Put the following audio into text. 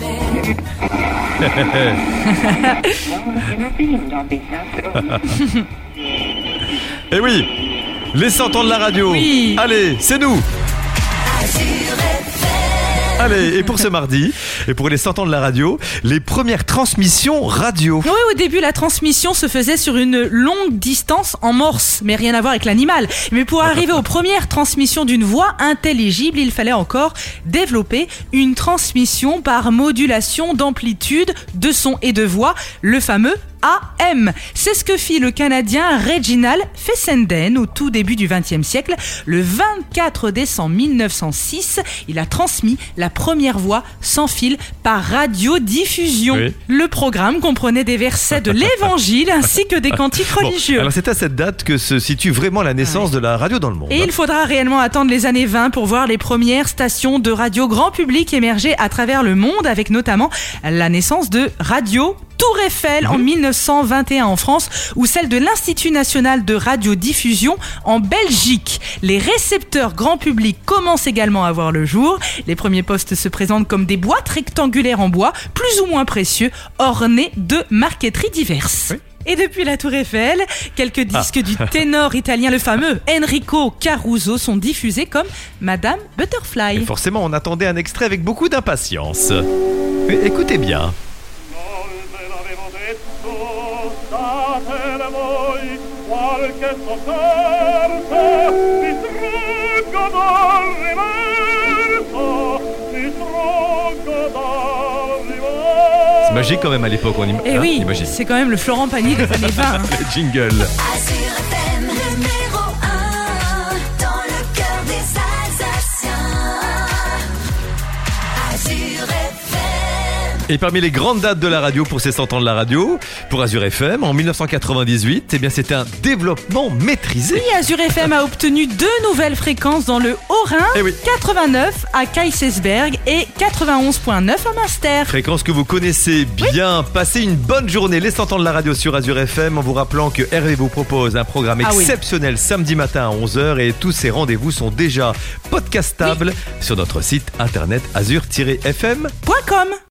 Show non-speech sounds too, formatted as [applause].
belle. Eh oui, les 100 ans de la radio. Oui. Allez, c'est nous. Allez, et pour ce mardi, et pour les 100 ans de la radio, les premières transmissions radio. Oui, au début, la transmission se faisait sur une longue distance en morse, mais rien à voir avec l'animal. Mais pour arriver aux premières transmissions d'une voix intelligible, il fallait encore développer une transmission par modulation d'amplitude de son et de voix, le fameux AM. C'est ce que fit le Canadien Reginald Fessenden au tout début du XXe siècle. Le 24 décembre 1906, il a transmis la première voix sans fil par radiodiffusion. Oui. Le programme comprenait des versets de l'Évangile [laughs] ainsi que des cantiques Bon, religieux. alors c'est à cette date que se situe vraiment la naissance de la radio dans le monde. Et il faudra réellement attendre les années 20 pour voir les premières stations de radio grand public émerger à travers le monde, avec notamment la naissance de Radio Tour Eiffel en 1921 en France ou celle de l'Institut national de radiodiffusion en Belgique. Les récepteurs grand public commencent également à voir le jour. Les premiers postes se présentent comme des boîtes rectangulaires en bois, plus ou moins précieux, ornées de marqueteries diverses. Et depuis la Tour Eiffel, quelques disques du [laughs] ténor italien, le fameux Enrico Caruso, sont diffusés comme Madame Butterfly. Et forcément, on attendait un extrait avec beaucoup d'impatience. Écoutez bien. Ve l'avevo detto, datele voi qualche sofferta, mi struggo dal riverso, mi struggo dal riverso. C'est magique quand même à l'époque, on im- Et hein, oui, imagine. c'est quand même le Florent Pagny des années 20. hein. [laughs] Le jingle. Azure FM, numéro Et parmi les grandes dates de la radio pour ces 100 ans de la radio, pour Azure FM, en 1998, eh bien c'était un développement maîtrisé. Oui, Azure FM a obtenu deux nouvelles fréquences dans le Haut-Rhin, Eh oui. 89 à Kaisersberg et 91.9 à Master. Fréquence que vous connaissez bien. Passez une bonne journée, les 100 ans de la radio sur Azure FM, en vous rappelant que Hervé vous propose un programme Ah oui. exceptionnel samedi matin à 11h et tous ces rendez-vous sont déjà podcastables sur notre site internet azure-fm. Point com.